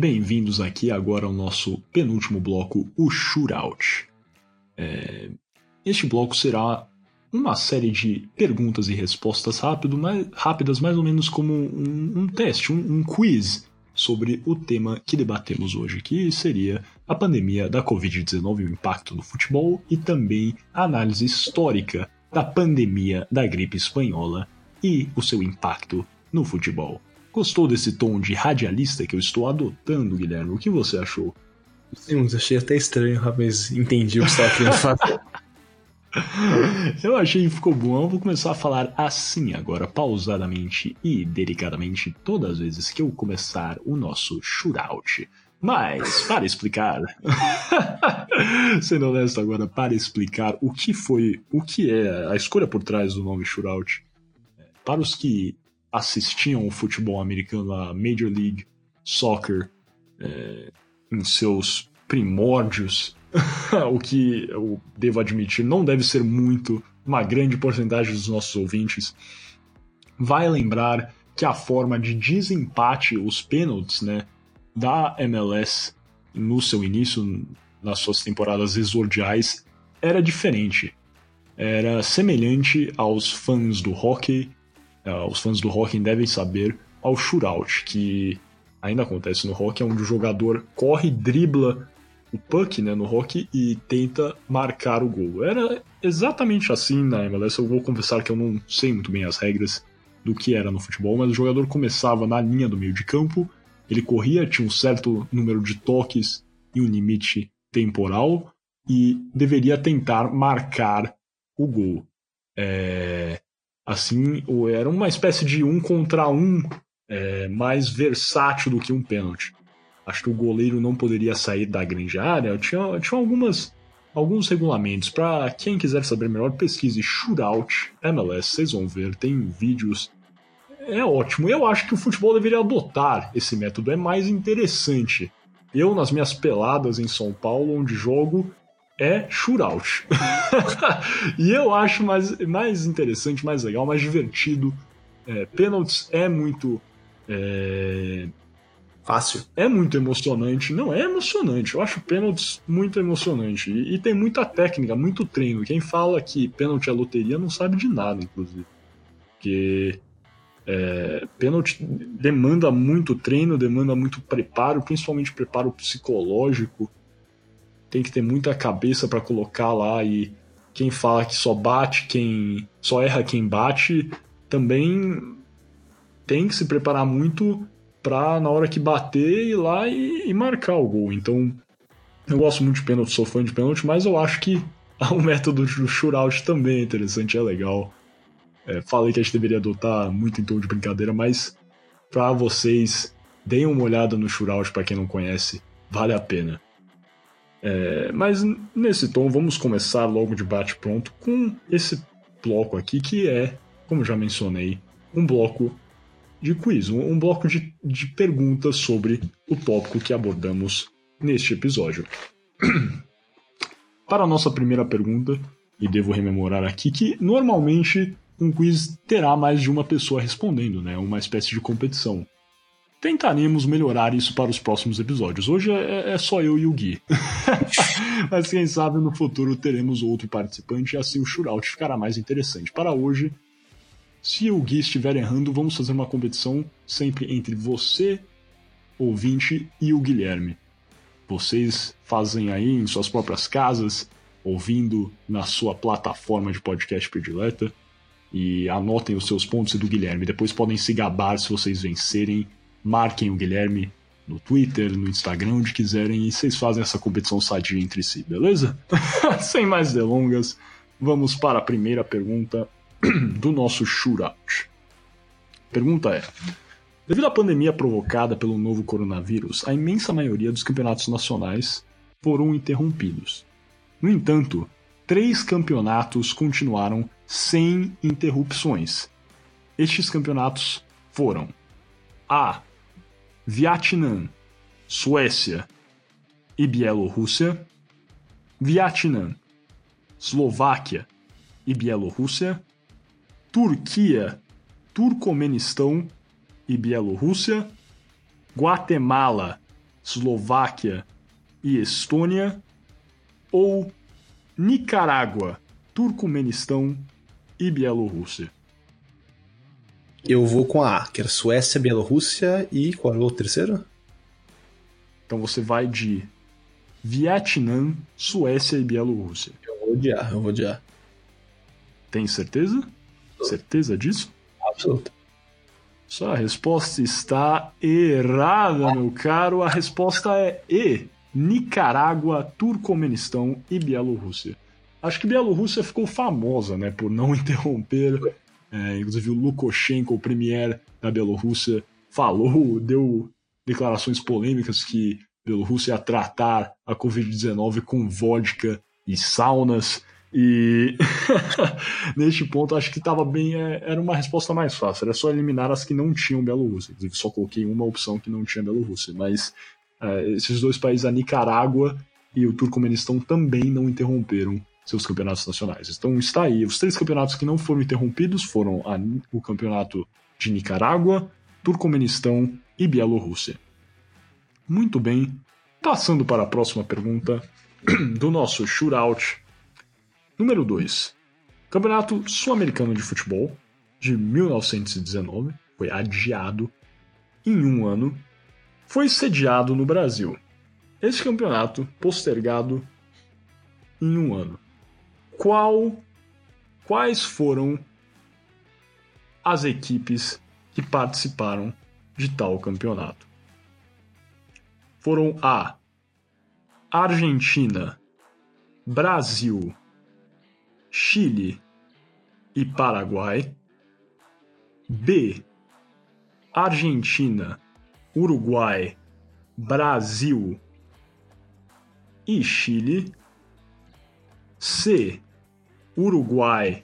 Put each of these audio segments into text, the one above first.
Bem-vindos aqui agora ao nosso penúltimo bloco, o Shootout. É... Este bloco será uma série de perguntas e respostas rápido, mais, rápidas, mais ou menos como um, um teste, um, um quiz sobre o tema que debatemos hoje, que seria a pandemia da Covid-19 e o impacto no futebol, e também a análise histórica da pandemia da gripe espanhola e o seu impacto no futebol. Gostou desse tom de radialista que eu estou adotando, Guilherme? O que você achou? Sim, achei até estranho, mas entendi o que você estava querendo fazer. Eu achei que ficou bom. Eu vou começar a falar assim agora, pausadamente e delicadamente, todas as vezes que eu começar o nosso shootout. Mas, para explicar. Sendo honesto agora, para explicar o que foi, o que é a escolha por trás do nome shootout. Para os que assistiam o futebol americano, a Major League Soccer, é, em seus primórdios, o que eu devo admitir não deve ser muito, uma grande porcentagem dos nossos ouvintes, vai lembrar que a forma de desempate, os pênaltis, né, da MLS no seu início, nas suas temporadas exordiais, era diferente. Era semelhante aos fãs do hockey, uh, os fãs do hockey devem saber, ao shootout, que ainda acontece no hockey, onde o jogador corre, dribla o puck né, no hockey e tenta marcar o gol. Era exatamente assim na MLS. Eu vou confessar que eu não sei muito bem as regras do que era no futebol, mas o jogador começava na linha do meio de campo, ele corria, tinha um certo número de toques e um limite temporal e deveria tentar marcar o gol. É... Assim, era uma espécie de um contra um é, mais versátil do que um pênalti. Acho que o goleiro não poderia sair da grande área. Tinha, tinha algumas, alguns regulamentos. Para quem quiser saber melhor, pesquise Shootout MLS. Vocês vão ver, tem vídeos. É ótimo. Eu acho que o futebol deveria adotar esse método. É mais interessante. Eu, nas minhas peladas em São Paulo, onde jogo, é shootout. e eu acho mais, mais interessante, mais legal, mais divertido. É, pênaltis é muito. É, Fácil. É muito emocionante. Não, é emocionante. Eu acho pênaltis muito emocionante. E, e, tem muita técnica, muito treino. Quem fala que pênalti é loteria não sabe de nada, inclusive. Porque é, pênalti demanda muito treino, demanda muito preparo, principalmente preparo psicológico. Tem que ter muita cabeça para colocar lá e quem fala que só bate quem só erra quem bate também tem que se preparar muito pra na hora que bater ir lá e, e marcar o gol. Então, eu gosto muito de pênalti, sou fã de pênalti, mas eu acho que o método do shootout também é interessante, é legal. É, falei que a gente deveria adotar muito em tom de brincadeira, mas para vocês, deem uma olhada no shootout para quem não conhece, vale a pena. É, mas nesse tom, vamos começar logo de bate-pronto com esse bloco aqui, que é, como já mencionei, um bloco de quiz, um, bloco de, de perguntas sobre o tópico que abordamos neste episódio. Para a nossa primeira pergunta, e devo rememorar aqui que normalmente um quiz terá mais de uma pessoa respondendo, né? Uma espécie de competição. Tentaremos melhorar isso para os próximos episódios. Hoje é, é só eu e o Gui. Mas quem sabe no futuro teremos outro participante e assim o shootout ficará mais interessante. Para hoje, se o Gui estiver errando, vamos fazer uma competição sempre entre você, ouvinte, e o Guilherme. Vocês fazem aí em suas próprias casas, ouvindo na sua plataforma de podcast predileta, e anotem os seus pontos e do Guilherme. Depois podem se gabar se vocês vencerem. Marquem o Guilherme no Twitter, no Instagram, onde quiserem, e vocês fazem essa competição sadia entre si, beleza? Sem mais delongas, vamos para a primeira pergunta do nosso shootout. Pergunta é: Devido à pandemia provocada pelo novo coronavírus, a imensa maioria dos campeonatos nacionais foram interrompidos. No entanto, três campeonatos continuaram sem interrupções. Estes campeonatos foram A. Vietnã, Suécia e Bielorrússia, Vietnã, Eslováquia e Bielorrússia, Turquia, Turcomenistão e Bielorrússia, Guatemala, Eslováquia e Estônia, ou Nicarágua, Turcomenistão e Bielorrússia? Eu vou com a A, que era Suécia, Bielorrússia e qual era o terceiro? Então você vai de Vietnã, Suécia e Bielorrússia. Eu vou de A, eu vou de A. Tem certeza? Certeza disso? Absoluto. Sua resposta está errada, meu caro. A resposta é E. Nicarágua, Turcomenistão e Bielorrússia. Acho que Bielorrússia ficou famosa, né, por não interromper. É, inclusive o Lukashenko, o premier da Bielorrússia, falou, deu declarações polêmicas que Bielorrússia ia tratar a Covid-19 com vodka e saunas. E neste ponto acho que estava bem. É, era uma resposta mais fácil. Era só eliminar as que não tinham Bielorrússia. Inclusive, só coloquei uma opção que não tinha Bielorrússia. Mas é, esses dois países, a Nicarágua e o Turcomenistão, também não interromperam seus campeonatos nacionais. Então está aí. Os três campeonatos que não foram interrompidos foram a, o campeonato de Nicarágua, Turcomenistão e Bielorrússia. Muito bem. Passando para a próxima pergunta do nosso shootout Número 2. Campeonato Sul-Americano de Futebol de 1919 foi adiado em um ano. Foi sediado no Brasil. Esse campeonato postergado em um ano. Qual, quais foram as equipes que participaram de tal campeonato? Foram a Argentina, Brasil, Chile e Paraguai. B. Argentina, Uruguai, Brasil e Chile. C. Uruguai,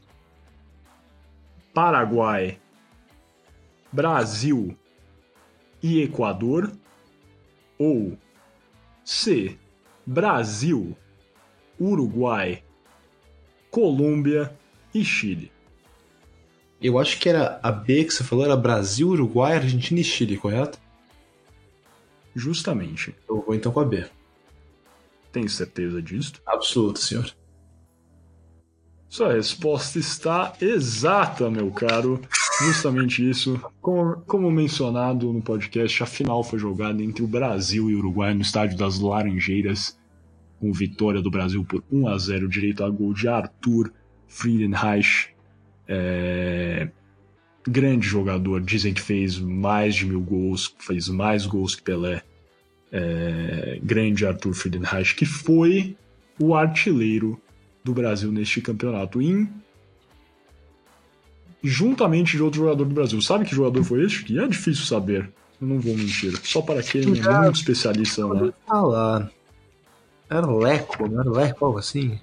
Paraguai, Brasil e Equador. Ou C. Brasil, Uruguai, Colômbia e Chile. Eu acho que era a B que você falou, era Brasil, Uruguai, Argentina e Chile, correto? Justamente. Eu vou então com a B. Tem certeza disso? Absoluto, senhor. Sua resposta está exata, meu caro. Justamente isso. Como, como, mencionado no podcast, a final foi jogada entre o Brasil e o Uruguai no Estádio das Laranjeiras com vitória do Brasil por 1 a 0 direito a gol de Arthur Friedenreich. É... Grande jogador, dizem que fez mais de mil gols, fez mais gols que Pelé. É... Grande Arthur Friedenreich, que foi o artilheiro do Brasil neste campeonato. Em juntamente de outro jogador do Brasil. Sabe que jogador foi este? Que é difícil saber. Eu não vou mentir. Só para quem é muito especialista lá. Falar. Era Leco, não era Leco, algo assim?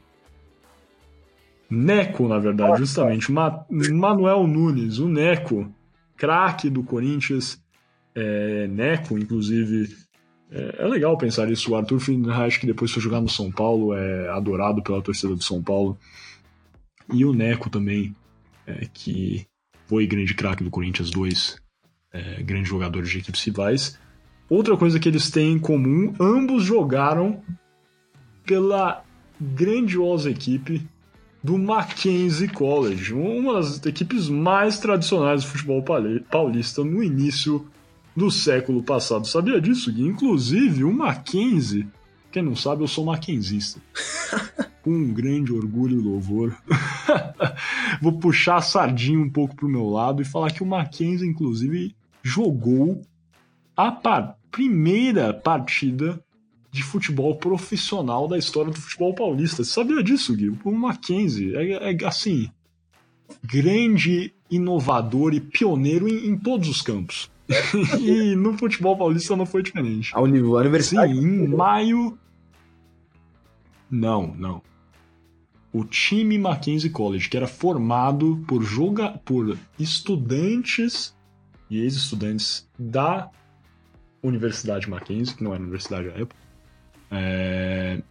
Neco, na verdade, justamente. Ma Manuel Nunes, o Neco, craque do Corinthians. É, Neco, inclusive. É, é, legal pensar isso. O Arthur Friedrich, que depois foi jogar no São Paulo, é adorado pela torcida do São Paulo. E o Neco também, é, que foi grande craque do Corinthians, dois é, grandes jogadores de equipes rivais. Outra coisa que eles têm em comum, ambos jogaram pela grandiosa equipe do Mackenzie College, uma das equipes mais tradicionais do futebol paulista no início do século passado. Sabia disso, Gui? Inclusive, o Mackenzie, quem não sabe, eu sou mackenzista. Com um grande orgulho e louvor. Vou puxar a sardinha um pouco pro meu lado e falar que o Mackenzie, inclusive, jogou a par primeira partida de futebol profissional da história do futebol paulista. Você sabia disso, Gui? O Mackenzie é, é assim, grande, inovador e pioneiro em, em todos os campos. e no futebol paulista não foi diferente. A universidade? Sim, em maio. Não, não. O time Mackenzie College, que era formado por, joga... por estudantes e ex-estudantes da Universidade Mackenzie, que não era universidade à época, é,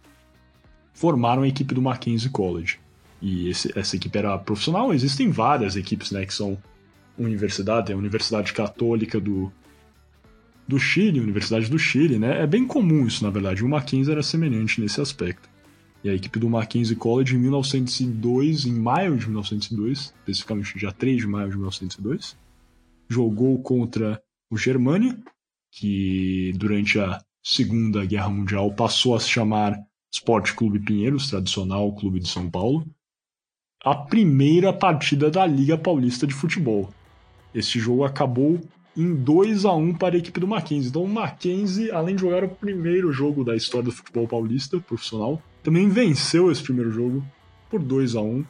formaram a equipe do Mackenzie College. E esse, essa equipe era profissional. Existem várias equipes né, que são universidade, a Universidade Católica do, do Chile, Universidade do Chile, né? É bem comum isso, na verdade. O Mackenzie era semelhante nesse aspecto. E a equipe do Mackenzie College em 1902, em maio de 1902, especificamente dia 3 de maio de 1902, jogou contra o Germânia, que durante a Segunda Guerra Mundial passou a se chamar Esporte Clube Pinheiros, tradicional clube de São Paulo, a primeira partida da Liga Paulista de Futebol. Esse jogo acabou em 2 a 1 para a equipe do Mackenzie. Então o Mackenzie, além de jogar o primeiro jogo da história do futebol paulista profissional, também venceu esse primeiro jogo por 2 a 1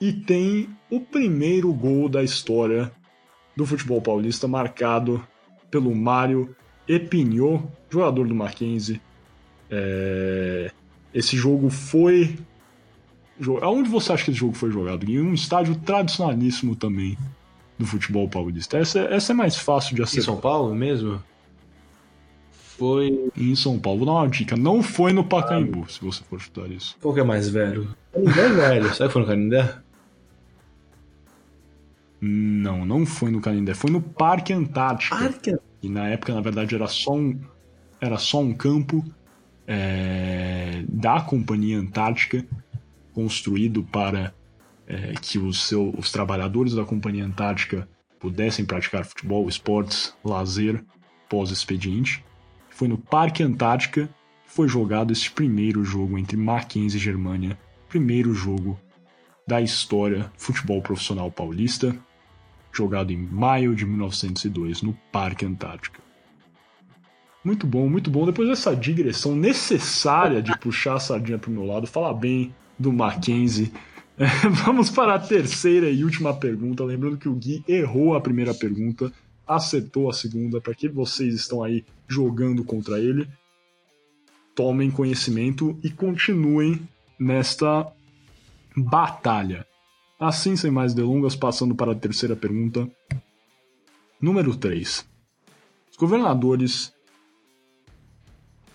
e tem o primeiro gol da história do futebol paulista marcado pelo Mário Epinho, jogador do Mackenzie. É... Esse jogo foi. Aonde você acha que esse jogo foi jogado? Em um estádio tradicionalíssimo também do futebol paulista. Essa, essa é mais fácil de acertar. Em São Paulo mesmo? Foi. Em São Paulo. Vou dar uma dica. Não foi no Pacaembu, ah, se você for chutar isso. Qual que é mais velho? Canindé é velho. Será que foi no Canindé? Não, não foi no Canindé. Foi no Parque Antártica. Parque? E na época, na verdade, era só um, era só um campo é, da Companhia Antártica construído para é, que os, seu, os trabalhadores da Companhia Antártica pudessem praticar futebol, esportes, lazer pós-expediente. Foi no Parque Antártica que foi jogado esse primeiro jogo entre Mackenzie e Germânia, primeiro jogo da história futebol profissional paulista, jogado em maio de 1902 no Parque Antártica. Muito bom, muito bom. Depois dessa digressão necessária de puxar a sardinha para o meu lado, falar bem do Mackenzie Vamos para a terceira e última pergunta. Lembrando que o Gui errou a primeira pergunta, acertou a segunda. Para que vocês estão aí jogando contra ele, tomem conhecimento e continuem nesta batalha. Assim, sem mais delongas, passando para a terceira pergunta. Número 3. Os governadores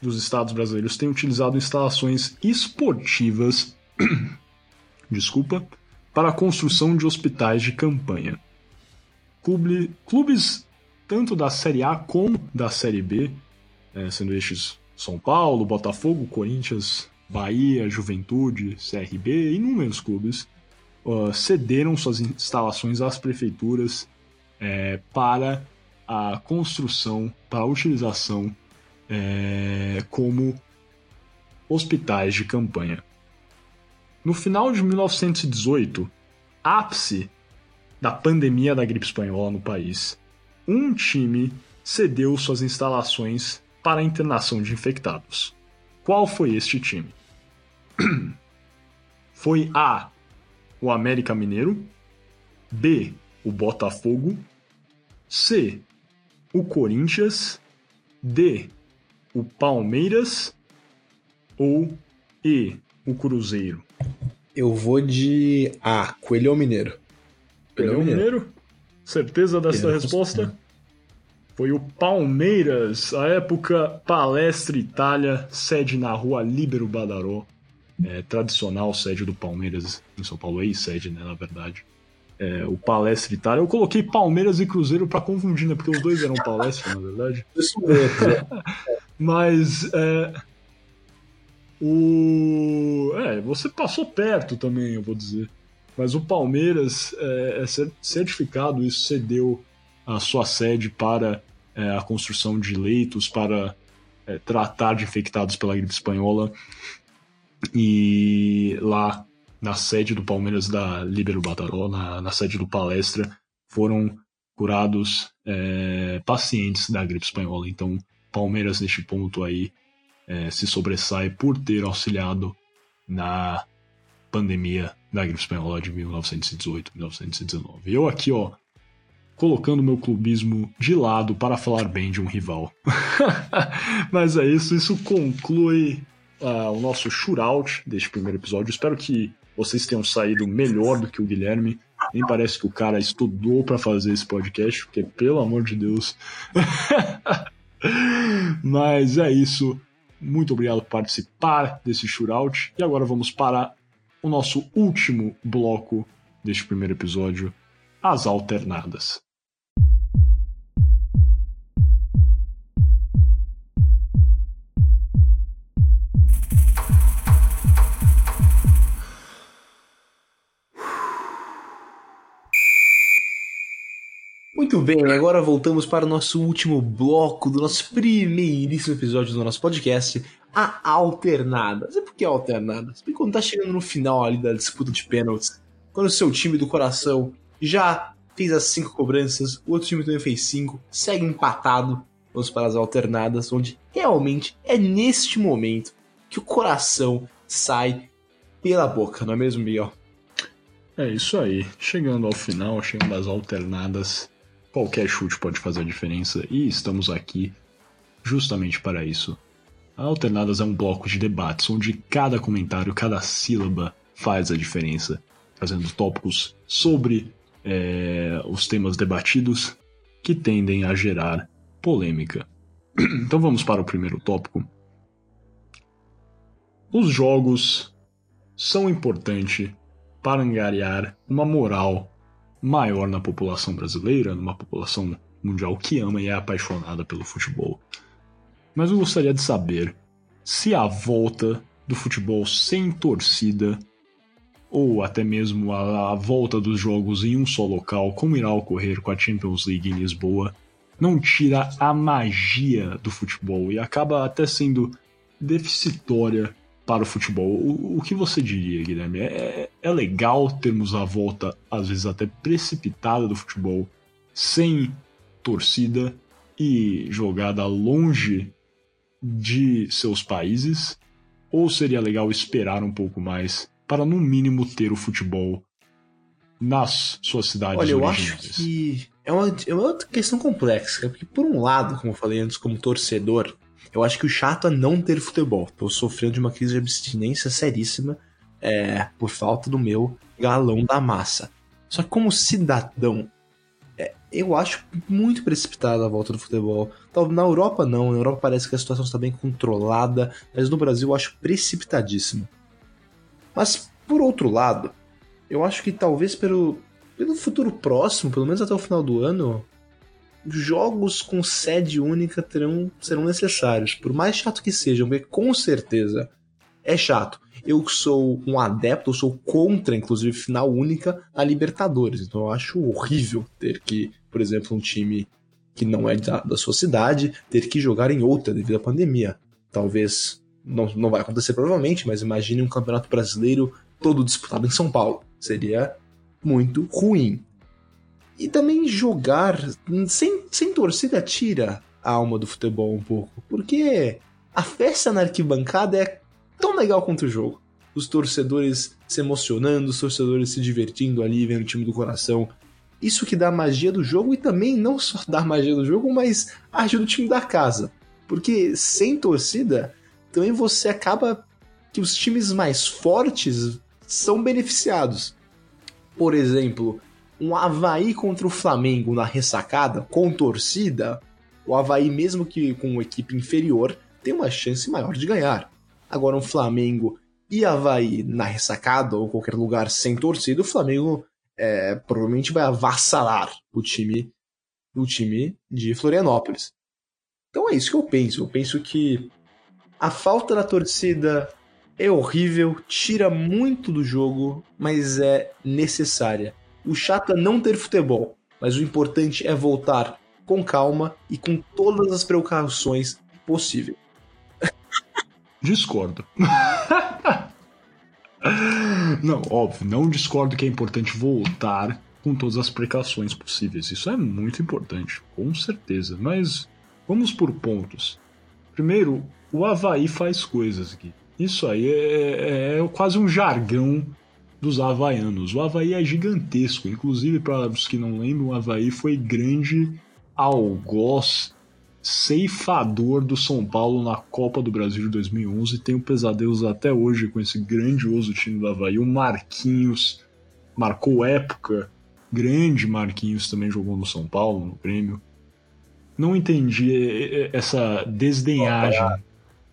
dos estados brasileiros têm utilizado instalações esportivas desculpa, para a construção de hospitais de campanha. Clube, clubes tanto da Série A como da Série B, é, sendo estes São Paulo, Botafogo, Corinthians, Bahia, Juventude, CRB e inúmeros clubes, uh, cederam suas instalações às prefeituras é, para a construção, para a utilização é, como hospitais de campanha. No final de 1918, ápice da pandemia da gripe espanhola no país, um time cedeu suas instalações para a internação de infectados. Qual foi este time? Foi A. O América Mineiro, B. O Botafogo, C. O Corinthians, D. O Palmeiras ou E. O Cruzeiro. Eu vou de A, Coelhão Mineiro. Coelhão Mineiro? Certeza dessa resposta? Foi o Palmeiras, a época Palestra Itália, sede na rua Líbero Badaró, é, tradicional sede do Palmeiras em São Paulo, ex-sede, né, na verdade. É, o Palestra Itália. Eu coloquei Palmeiras e Cruzeiro para confundir, né, porque os dois eram Palestra, na verdade. Isso mesmo. Mas é, o. É, você passou perto também, eu vou dizer. Mas o Palmeiras é, é certificado, isso cedeu a sua sede para é, a construção de leitos, para é, tratar de infectados pela gripe espanhola. E lá na sede do Palmeiras da Libero Bataró, na, na sede do Palestra, foram curados é, pacientes da gripe espanhola. Então, Palmeiras, neste ponto aí, é, se sobressai por ter auxiliado na pandemia da gripe espanhola de 1918-1919. Eu aqui, ó, colocando meu clubismo de lado para falar bem de um rival. Mas é isso, isso conclui uh, o nosso shootout deste primeiro episódio. Espero que vocês tenham saído melhor do que o Guilherme. Nem parece que o cara estudou para fazer esse podcast, porque pelo amor de Deus. Mas é isso. Muito obrigado por participar desse shootout. E agora vamos para o nosso último bloco deste primeiro episódio, as alternadas. Muito bem, agora voltamos para o nosso último bloco do nosso primeiríssimo episódio do nosso podcast, a alternada. Sabe por que alternada? Sabe quando tá chegando no final ali da disputa de pênaltis, quando o seu time do coração já fez as cinco cobranças, o outro time também fez cinco, segue empatado, vamos para as alternadas, onde realmente é neste momento que o coração sai pela boca, não é mesmo, Miguel? É isso aí. Chegando ao final, chegando às alternadas, qualquer chute pode fazer a diferença e estamos aqui justamente para isso. A Alternadas é um bloco de debates onde cada comentário, cada sílaba faz a diferença, trazendo tópicos sobre é, os temas debatidos que tendem a gerar polêmica. Então vamos para o primeiro tópico. Os jogos são importantes para angariar uma moral maior na população brasileira, numa população mundial que ama e é apaixonada pelo futebol. Mas eu gostaria de saber se a volta do futebol sem torcida ou até mesmo a, a, volta dos jogos em um só local, como irá ocorrer com a Champions League em Lisboa, não tira a magia do futebol e acaba até sendo deficitória para o futebol. O, o que você diria, Guilherme? É, é legal termos a volta, às vezes até precipitada, do futebol sem torcida e jogada longe de seus países? Ou seria legal esperar um pouco mais para, no mínimo, ter o futebol nas suas cidades Olha, eu originais? acho que é uma, é uma questão complexa, porque por um lado, como eu falei antes, como torcedor, eu acho que o chato é não ter futebol. Tô sofrendo de uma crise de abstinência seríssima é, por falta do meu galão da massa. Só que como cidadão, é, eu acho muito precipitada a volta do futebol. Na Europa não, na Europa parece que a situação está bem controlada, mas no Brasil eu acho precipitadíssimo. Mas por outro lado, eu acho que talvez pelo, pelo futuro próximo, pelo menos até o final do ano, jogos com sede única terão, serão necessários. Por mais chato que sejam, porque com certeza é chato. Eu sou um adepto, eu sou contra, inclusive, final única na Libertadores. Então eu acho horrível ter que, por exemplo, um time que não é da, da sua cidade, ter que jogar em outra devido à pandemia. Talvez não, não vai acontecer provavelmente, mas imagine um campeonato brasileiro todo disputado em São Paulo. Seria muito ruim. E também jogar sem, sem torcida tira a alma do futebol um pouco. Porque a festa na arquibancada é tão legal quanto o jogo. Os torcedores se emocionando, os torcedores se divertindo ali, vendo o time do coração. Isso que dá a magia do jogo e também não só dá a magia do jogo, mas ajuda o time da casa. Porque sem torcida, também você acaba que os times mais fortes são beneficiados. Por exemplo, um Havaí contra o Flamengo na ressacada, com torcida, o Havaí, mesmo que com uma equipe inferior, tem uma chance maior de ganhar. Agora, um Flamengo e Havaí na ressacada ou qualquer lugar sem torcida, o Flamengo é, provavelmente vai avassalar o time, o time de Florianópolis. Então é isso que eu penso. Eu penso que a falta da torcida é horrível, tira muito do jogo, mas é necessária. O chato é não ter futebol, mas o importante é voltar com calma e com todas as precauções possíveis. Discordo. não, óbvio, não discordo que é importante voltar com todas as precauções possíveis. Isso é muito importante, com certeza. Mas vamos por pontos. Primeiro, o Havaí faz coisas aqui. Isso aí é, é, é quase um jargão dos havaianos. O Havaí é gigantesco, inclusive para os que não lembram, o Havaí foi grande algoz ceifador do São Paulo na Copa do Brasil de 2011 tenho pesadelos até hoje com esse grandioso time do Havaí. O Marquinhos marcou época, grande Marquinhos também jogou no São Paulo, no Grêmio. Não entendi essa desdenhagem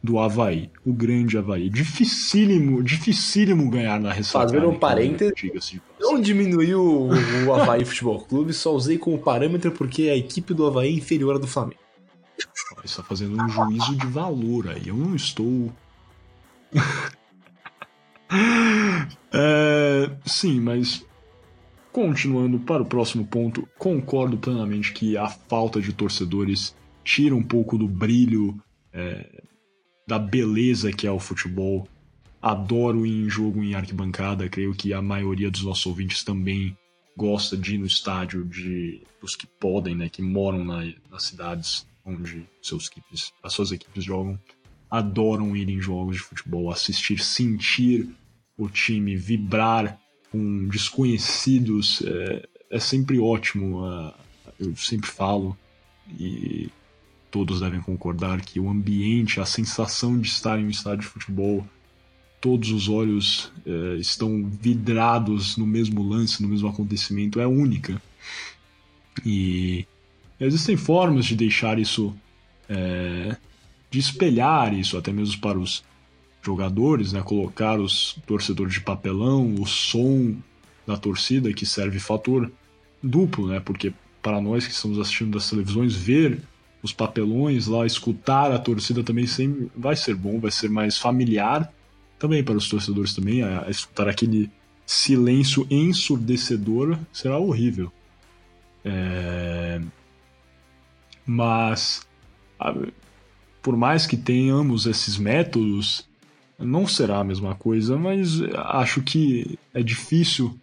do Havaí, o grande Havaí. Dificílimo, dificílimo ganhar na ressacada. Fazendo um parênteses, não diminuiu o, o Havaí Futebol Clube, só usei como parâmetro porque a equipe do Havaí é inferior à do Flamengo. Está fazendo um juízo de valor aí. Eu não estou. é, sim, mas continuando para o próximo ponto, concordo plenamente que a falta de torcedores tira um pouco do brilho, é, da beleza que é o futebol. Adoro ir em jogo em arquibancada, creio que a maioria dos nossos ouvintes também gosta de ir no estádio, de os que podem, né, que moram na, nas cidades onde seus equipes, as suas equipes jogam, adoram ir em jogos de futebol, assistir, sentir o time, vibrar com desconhecidos, é, é sempre ótimo. Uh, eu sempre falo e todos devem concordar que o ambiente, a sensação de estar em um estádio de futebol, todos os olhos é, estão vidrados no mesmo lance, no mesmo acontecimento, é única. E existem formas de deixar isso, é, de espelhar isso até mesmo para os jogadores, né? Colocar os torcedores de papelão, o som da torcida que serve fator duplo, né? Porque para nós que estamos assistindo das televisões, ver os papelões lá, escutar a torcida também sempre vai ser bom, vai ser mais familiar também para os torcedores também, a, a escutar aquele silêncio ensurdecedor será horrível. É... Mas por mais que tenhamos esses métodos, não será a mesma coisa, mas acho que é difícil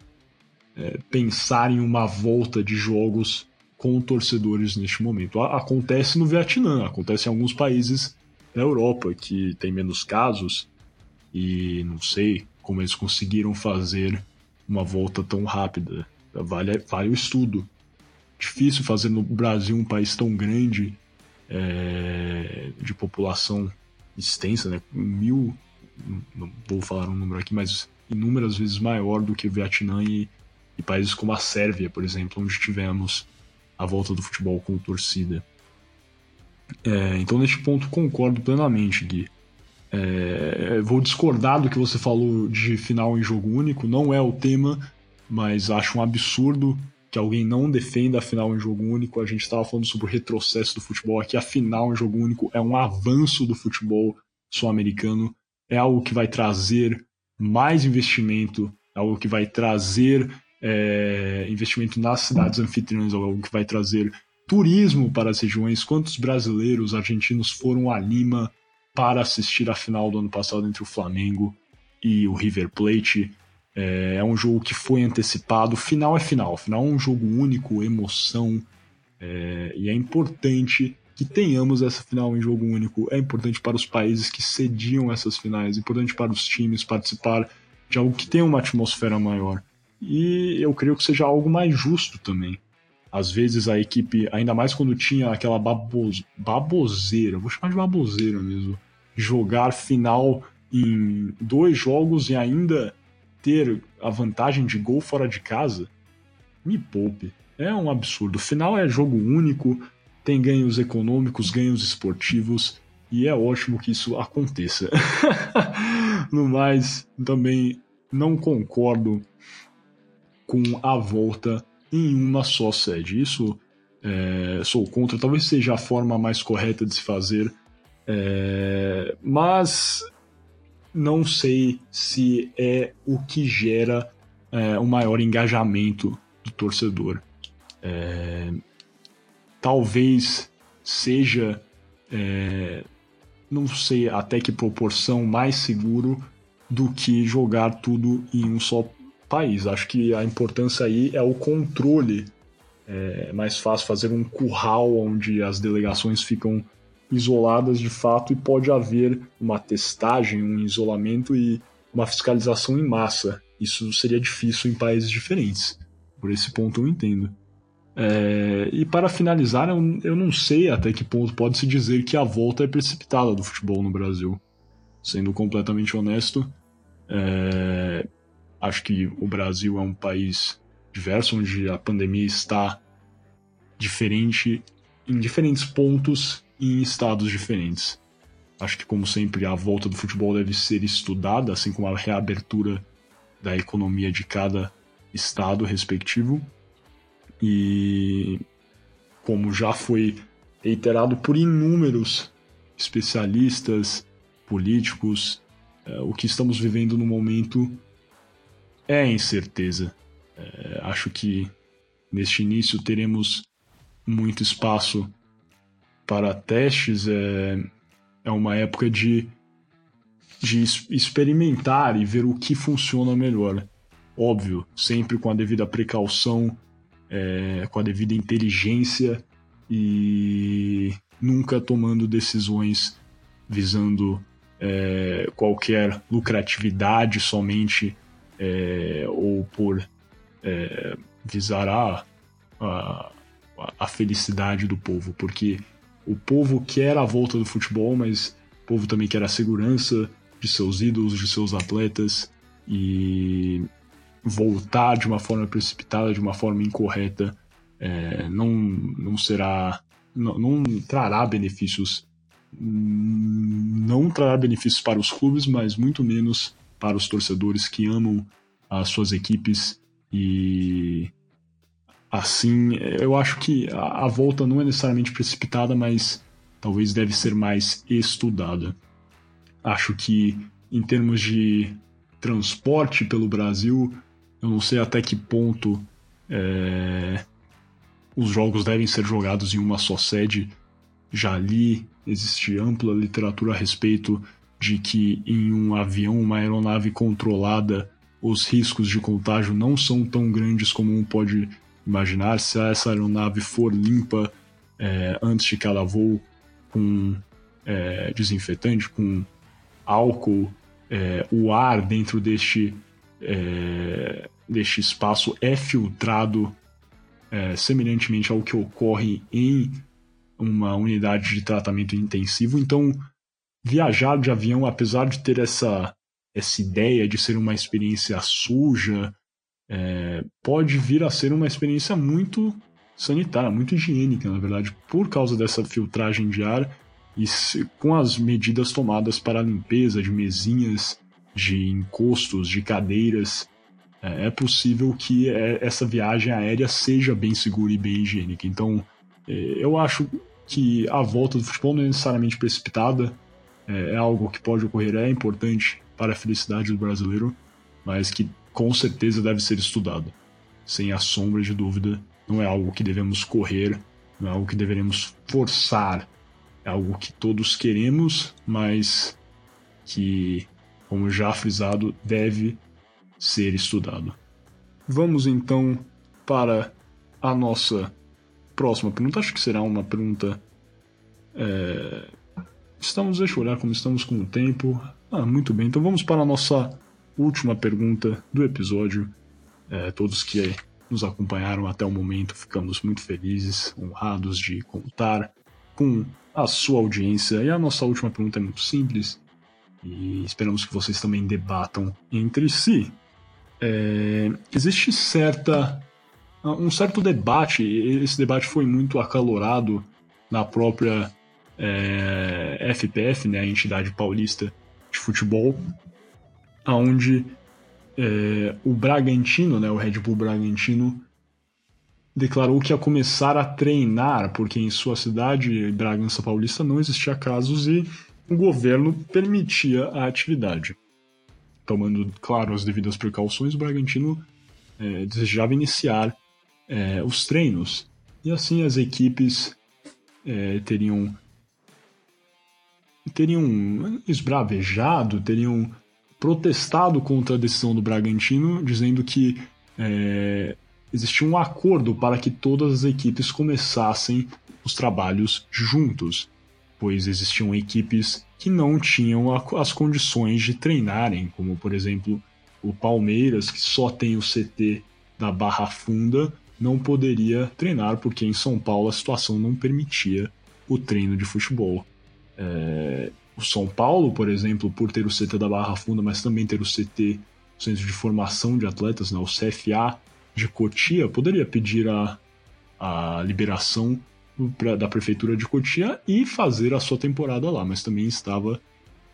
é, pensar em uma volta de jogos com torcedores neste momento. Acontece no Vietnã, acontece em alguns países da Europa que tem menos casos e não sei como eles conseguiram fazer uma volta tão rápida. Vale, vale o estudo. Difícil fazer no Brasil, um país tão grande, é, de população extensa, né? Mil não vou falar um número aqui, mas inúmeras vezes maior do que o Vietnã e, e países como a Sérvia, por exemplo, onde tivemos a volta do futebol com torcida. É, então, neste ponto, concordo plenamente, Gui. É, vou discordar do que você falou de final em jogo único, não é o tema, mas acho um absurdo que alguém não defenda a final em jogo único. A gente estava falando sobre o retrocesso do futebol aqui, a final em jogo único é um avanço do futebol sul-americano é algo que vai trazer mais investimento, é algo que vai trazer é, investimento nas cidades anfitriãs, algo que vai trazer turismo para as regiões. Quantos brasileiros, argentinos foram a Lima para assistir a final do ano passado entre o Flamengo e o River Plate? É, é um jogo que foi antecipado. Final é final, final é um jogo único, emoção, é, e é importante que tenhamos essa final em jogo único. É importante para os países que cediam essas finais, é importante para os times participar de algo que tem uma atmosfera maior. E eu creio que seja algo mais justo também. Às vezes a equipe, ainda mais quando tinha aquela babos, baboseira, vou chamar de baboseira mesmo, jogar final em dois jogos e ainda ter a vantagem de gol fora de casa, me poupe. É um absurdo. Final é jogo único, tem ganhos econômicos, ganhos esportivos, e é ótimo que isso aconteça. no mais, também não concordo com a volta em uma só sede. Isso é, sou contra, talvez seja a forma mais correta de se fazer, é, mas não sei se é o que gera é, o maior engajamento do torcedor. É, talvez seja, é, não sei até que proporção, mais seguro do que jogar tudo em um só país. Acho que a importância aí é o controle. É mais fácil fazer um curral onde as delegações ficam isoladas de fato e pode haver uma testagem, um isolamento e uma fiscalização em massa. Isso seria difícil em países diferentes. Por esse ponto eu entendo. É, e para finalizar, eu, eu não sei até que ponto pode se dizer que a volta é precipitada do futebol no Brasil. Sendo completamente honesto, é, acho que o Brasil é um país diverso, onde a pandemia está diferente em diferentes pontos e em estados diferentes. Acho que, como sempre, a volta do futebol deve ser estudada, assim como a reabertura da economia de cada estado respectivo. E como já foi reiterado por inúmeros especialistas, políticos, é, o que estamos vivendo no momento é incerteza. É, acho que neste início teremos muito espaço para testes. É, é uma época de, de experimentar e ver o que funciona melhor. Óbvio, sempre com a devida precaução, é, com a devida inteligência e nunca tomando decisões visando é, qualquer lucratividade somente é, ou por é, visar a, a, a, felicidade do povo, porque o povo quer a volta do futebol, mas o povo também quer a segurança de seus ídolos, de seus atletas e voltar de uma forma precipitada, de uma forma incorreta, é, não, não será, não, não trará benefícios não trará benefícios para os clubes, mas muito menos para os torcedores que amam as suas equipes e assim eu acho que a, volta não é necessariamente precipitada, mas talvez deve ser mais estudada. Acho que em termos de transporte pelo Brasil, eu não sei até que ponto é, os jogos devem ser jogados em uma só sede. Já li existe ampla literatura a respeito de que em um avião, uma aeronave controlada, os riscos de contágio não são tão grandes como um pode imaginar. Se essa aeronave for limpa é, antes de cada voo com é, desinfetante, com álcool, é, o ar dentro deste, é, deste espaço é filtrado é, semelhantemente ao que ocorre em uma unidade de tratamento intensivo. Então, viajar de avião, apesar de ter essa, essa ideia de ser uma experiência suja, é, pode vir a ser uma experiência muito sanitária, muito higiênica, na verdade, por causa dessa filtragem de ar e com as medidas tomadas para a limpeza de mesinhas, de encostos, de cadeiras. É, é possível que é, essa viagem aérea seja bem segura e bem higiênica. Então, é, eu acho que a volta do futebol não é necessariamente precipitada, é, é algo que pode ocorrer, é importante para a felicidade do brasileiro, mas que com certeza deve ser estudado. Sem a sombra de dúvida, não é algo que devemos correr, não é algo que deveremos forçar, é algo que todos queremos, mas que, como já frisado, deve ser estudado. Vamos então para a nossa próxima pergunta, acho que será uma pergunta. É... Estamos, eu olhar como estamos com o tempo. Ah, muito bem, então vamos para a nossa última pergunta do episódio. É, todos que nos acompanharam até o momento, ficamos muito felizes, honrados de contar com a sua audiência. E a nossa última pergunta é muito simples e esperamos que vocês também debatam entre si. É, existe certa um certo debate, esse debate foi muito acalorado na própria é, FPF, né, a entidade paulista de futebol, onde é, o Bragantino, né, o Red Bull Bragantino, declarou que ia começar a treinar, porque em sua cidade, Bragança Paulista, não existia casos e o governo permitia a atividade. Tomando, claro, as devidas precauções, o Bragantino é, desejava iniciar é, os treinos. E assim as equipes é, teriam teriam esbravejado, teriam protestado contra a decisão do Bragantino, dizendo que é, existia um acordo para que todas as equipes começassem os trabalhos juntos, pois existiam equipes que não tinham as condições de treinarem, como por exemplo o Palmeiras, que só tem o CT da Barra Funda não poderia treinar, porque em São Paulo a situação não permitia o treino de futebol. É, o São Paulo, por exemplo, por ter o CT da Barra Funda, mas também ter o CT, o Centro de Formação de Atletas, né, o CFA de Cotia, poderia pedir a, a liberação pra, da Prefeitura de Cotia e fazer a sua temporada lá, mas também estava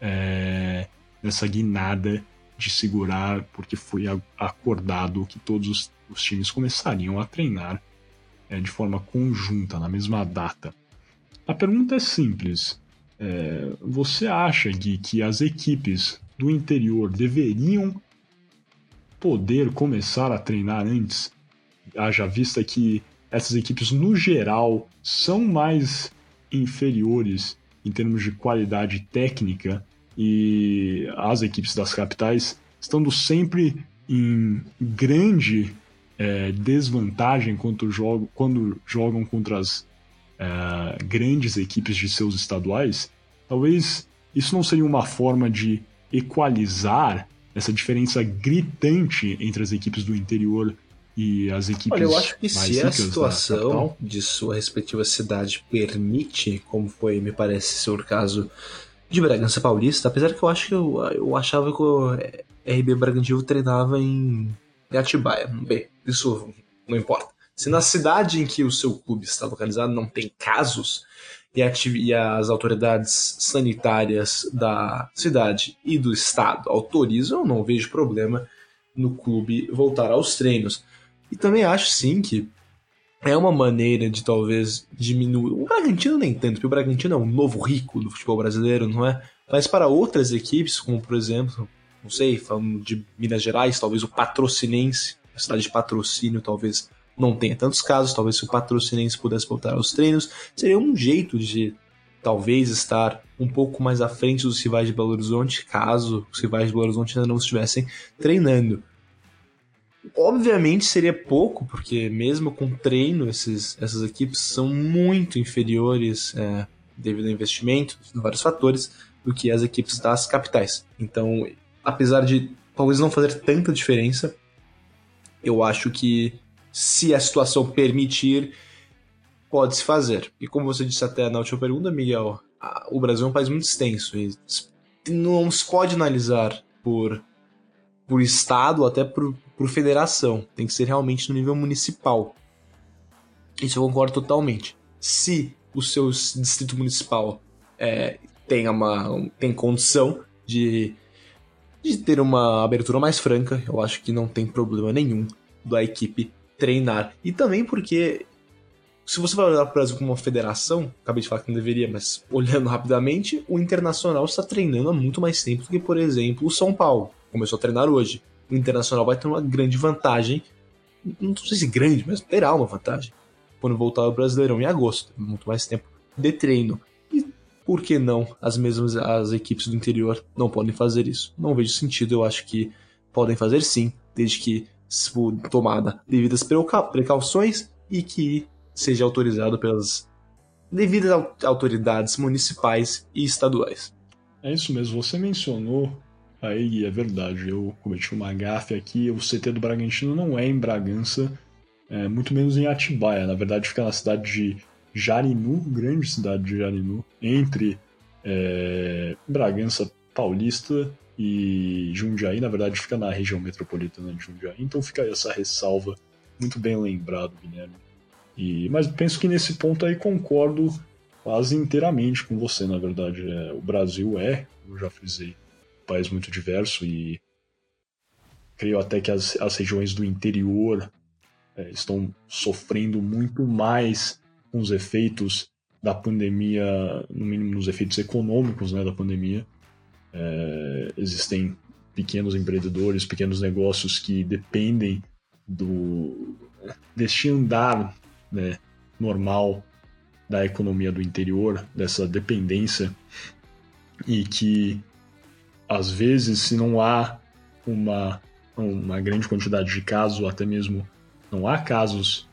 é, nessa guinada de segurar, porque foi acordado que todos os, os times começariam a treinar é, de forma conjunta, na mesma data. A pergunta é simples. É, você acha, Gui, que as equipes do interior deveriam poder começar a treinar antes, haja vista que essas equipes, no geral, são mais inferiores em termos de qualidade técnica e as equipes das capitais estando sempre em grande é, desvantagem quando jogam, quando jogam contra as é, grandes equipes de seus estaduais, talvez isso não seria uma forma de equalizar essa diferença gritante entre as equipes do interior e as equipes Olha, eu acho que se a situação de sua respectiva cidade permite, como foi, me parece ser o caso de Bragança Paulista, apesar que eu acho que eu, eu achava que o RB Bragantino treinava em Atibaia, bem, isso não importa. Se na cidade em que o seu clube está localizado não tem casos e, as autoridades sanitárias da cidade e do estado autorizam, eu não vejo problema no clube voltar aos treinos. E também acho sim que é uma maneira de talvez diminuir. O Bragantino nem tanto, porque o Bragantino é um novo rico do futebol brasileiro, não é? Mas para outras equipes, como por exemplo, não sei, falando de Minas Gerais, talvez o Patrocinense, a cidade de patrocínio talvez não tenha tantos casos, talvez se o Patrocinense pudesse voltar aos treinos, seria um jeito de talvez estar um pouco mais à frente dos rivais de Belo Horizonte, caso os rivais de Belo Horizonte ainda não estivessem treinando. Obviamente seria pouco, porque mesmo com treino, esses, essas equipes são muito inferiores é, devido ao investimento, vários fatores, do que as equipes das capitais. Então, apesar de talvez não fazer tanta diferença, eu acho que se a situação permitir, pode-se fazer. E como você disse até na última pergunta, Miguel, o Brasil é um país muito extenso e não se pode analisar por, por estado até por, por federação. Tem que ser realmente no nível municipal. Isso eu concordo totalmente. Se o seu distrito municipal é, tem, uma, tem condição de, de ter uma abertura mais franca, eu acho que não tem problema nenhum da equipe treinar. E também porque, se você vai olhar para o Brasil como uma federação, acabei de falar que não deveria, mas olhando rapidamente, o Internacional está treinando há muito mais tempo do que, por exemplo, o São Paulo. Começou a treinar hoje o Internacional vai ter uma grande vantagem. Não sei se grande, mas terá uma vantagem. Quando voltar ao Brasileirão em agosto. Muito mais tempo de treino. E por que não as mesmas as equipes do interior não podem fazer isso? Não vejo sentido, eu acho que podem fazer sim, desde que tomada devidas precauções e que seja autorizado pelas devidas autoridades municipais e estaduais. É isso mesmo, você mencionou Aí é verdade, eu cometi uma gafe aqui. O CT do Bragantino não é em Bragança, é, muito menos em Atibaia. Na verdade, fica na cidade de Jarinu, grande cidade de Jarinu, entre é, Bragança Paulista e Jundiaí. Na verdade, fica na região metropolitana de Jundiaí. Então fica aí essa ressalva, muito bem lembrado, Guilherme. E, mas penso que nesse ponto aí concordo quase inteiramente com você, na verdade. É, o Brasil é, eu já frisei, país muito diverso e creio até que as, as regiões do interior é, estão sofrendo muito mais com os efeitos da pandemia, no mínimo nos efeitos econômicos né, da pandemia. É, existem pequenos empreendedores, pequenos negócios que dependem do deste andar né, normal da economia do interior, dessa dependência, e que às vezes, se não há uma, uma grande quantidade de casos, ou até mesmo não há casos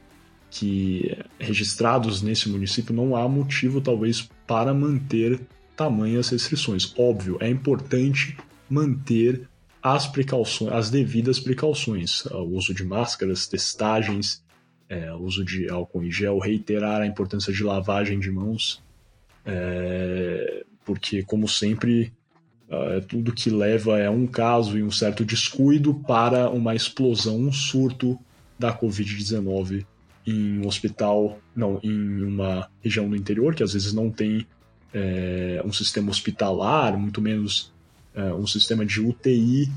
que registrados nesse município, não há motivo talvez para manter tamanhas restrições. Óbvio, é importante manter as precauções, as devidas precauções, o uso de máscaras, testagens, é, uso de álcool em gel, reiterar a importância de lavagem de mãos, é, porque como sempre é tudo que leva a um caso e um certo descuido para uma explosão, um surto da Covid-19 em um hospital, não, em uma região do interior que às vezes não tem é, um sistema hospitalar, muito menos é, um sistema de UTI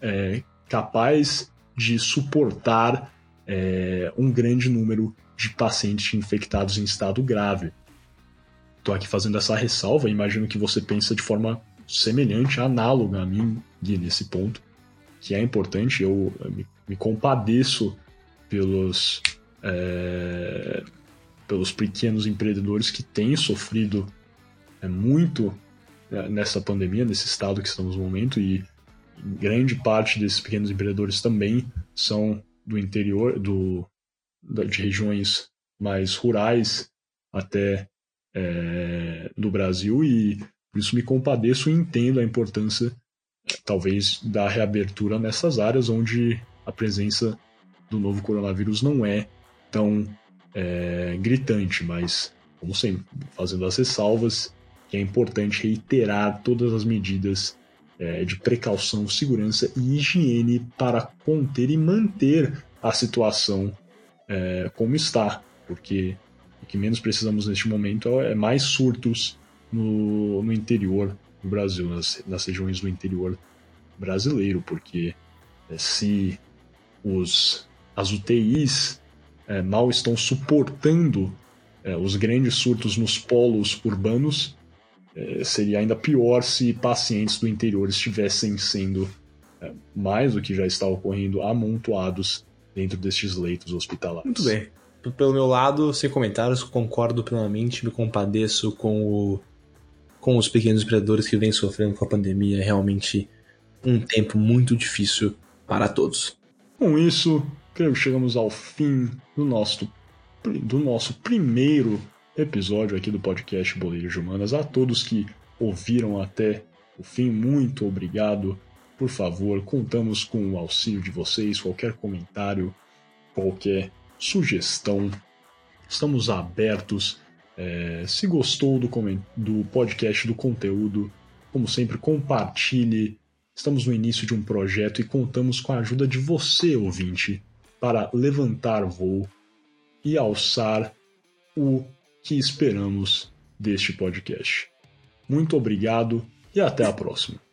é, capaz de suportar é, um grande número de pacientes infectados em estado grave. Estou aqui fazendo essa ressalva, imagino que você pensa de forma semelhante, análoga a mim, Gui, nesse ponto. que é importante. Eu me, me compadeço pelos, é, pelos pequenos empreendedores que têm sofrido é, muito é, nessa pandemia, nesse estado que estamos no momento, e grande parte desses pequenos empreendedores também são do interior, do, de regiões mais rurais até é, do Brasil, e por isso me compadeço e entendo a importância, talvez, da reabertura nessas áreas onde a presença do novo coronavírus não é tão é, gritante, mas, como sempre, fazendo as ressalvas, que é importante reiterar todas as medidas é, de precaução, segurança e higiene para conter e manter a situação é, como está, porque o que menos precisamos neste momento é mais surtos no, no interior do Brasil, nas, nas regiões do interior brasileiro, porque é, se os, as UTIs é, mal estão suportando é, os grandes surtos nos polos urbanos, é, seria ainda pior se pacientes do interior estivessem sendo, é, mais do que já está ocorrendo, amontoados dentro destes leitos hospitalares. Muito bem. Pelo meu lado, sem comentários, concordo plenamente, me compadeço com o com os pequenos empreendedores que vêm sofrendo com a pandemia. É realmente um tempo muito difícil para todos. Com isso, creio que chegamos ao fim do nosso, do nosso primeiro episódio aqui do podcast Boleiros Humanas. A todos que ouviram até o fim, muito obrigado. Por favor, contamos com o auxílio de vocês, qualquer comentário, qualquer sugestão. Estamos abertos é, se gostou do, do podcast, do conteúdo, como sempre, compartilhe. Estamos no início de um projeto e contamos com a ajuda de você, ouvinte, para levantar voo e alçar o que esperamos deste podcast. Muito obrigado e até a próxima.